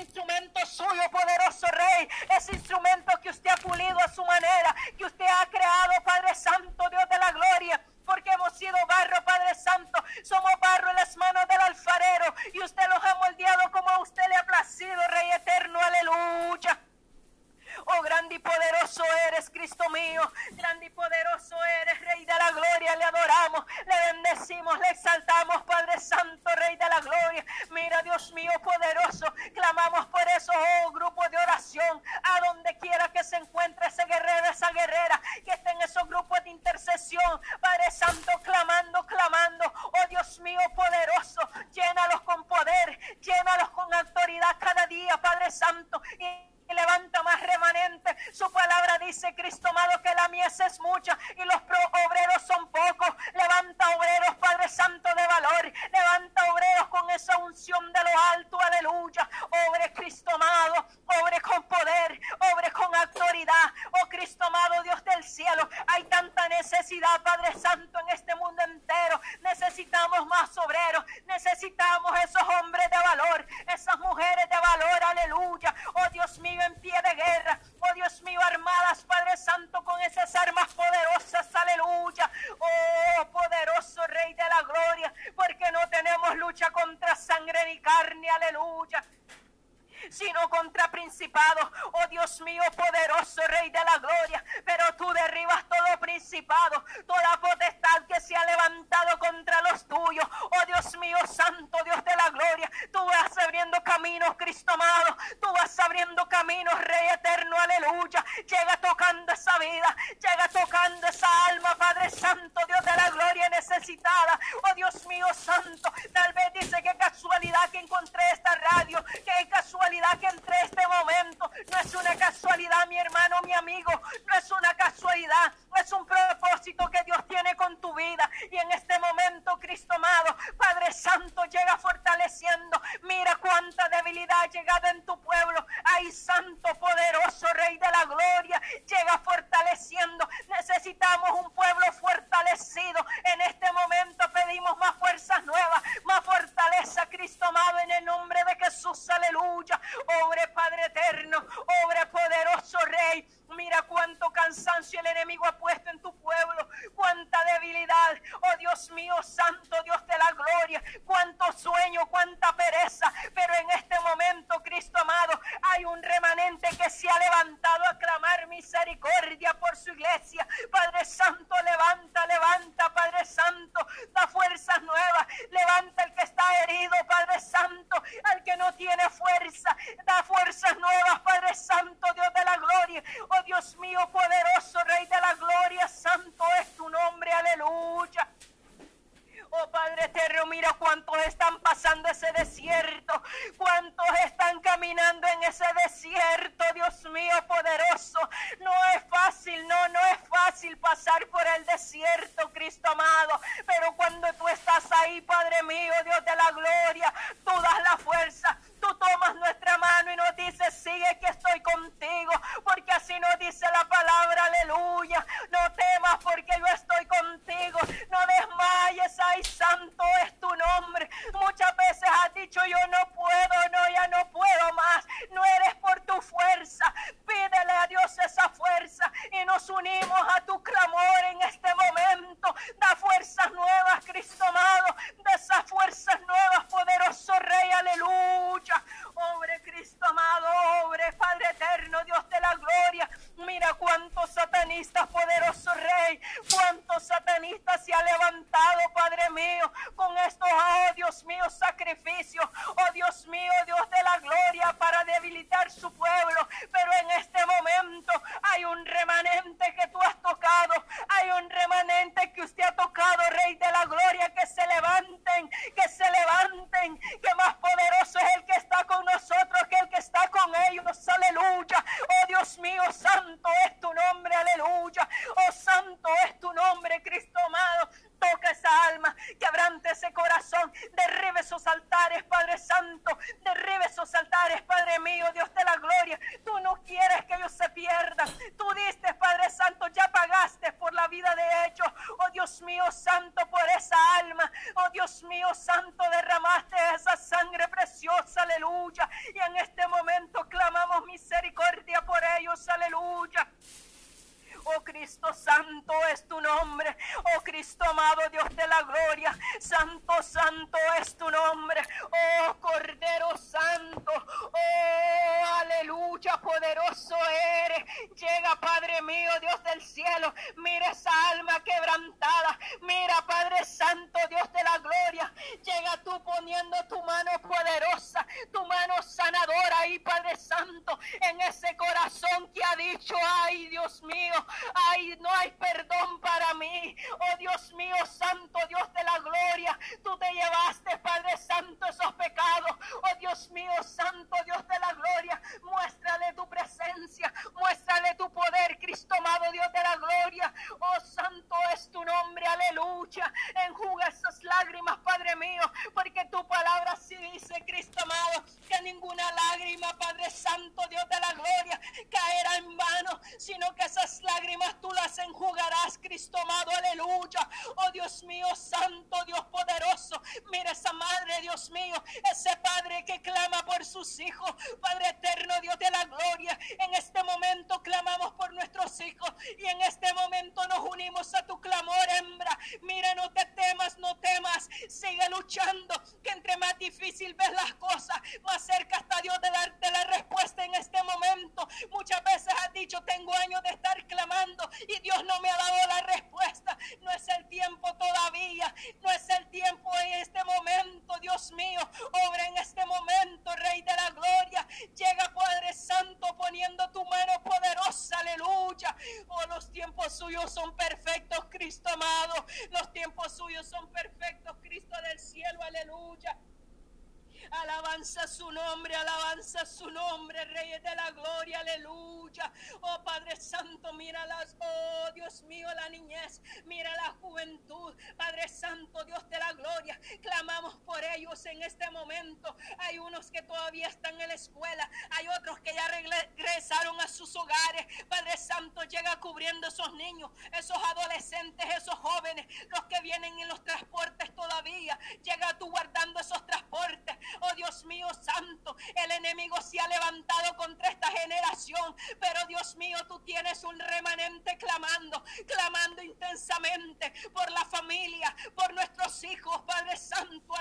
instrumento suyo, poderoso Rey, ese instrumento que usted ha pulido a su manera, que usted ha creado, Padre Santo, Dios de la gloria porque hemos sido barro, Padre Santo. Somos barro en las manos del alfarero y usted los ha moldeado como a usted le ha placido, Rey eterno, aleluya. Oh, grande y poderoso eres, Cristo mío. Grande y poderoso eres, Rey de la gloria. Le adoramos, le bendecimos, le exaltamos, Padre Santo, Rey de la gloria. Mira, Dios mío, poderoso. Clamamos por esos oh, grupos de oración. A donde quiera que se encuentre ese guerrero, esa guerrera, que esté en esos grupos de intercesión. Padre Santo, clamando, clamando. Oh, Dios mío, poderoso. Llénalos con poder, llénalos con autoridad cada día, Padre Santo. Y levanta más remanente. Su palabra dice, Cristo amado, que la mies es mucha y los Dios mío, la niñez, mira la juventud, Padre Santo, Dios de la gloria, clamamos por ellos en este momento. Hay unos que todavía están en la escuela, hay otros que ya regresaron a sus hogares. Padre Santo, llega cubriendo esos niños, esos adolescentes, esos jóvenes, los que vienen en los transportes todavía. Llega tú guardando esos transportes. Oh Dios mío santo, el enemigo se ha levantado contra esta generación, pero Dios mío, tú tienes un remanente clamando, clamando intensamente por la familia, por nuestros hijos, Padre Santo.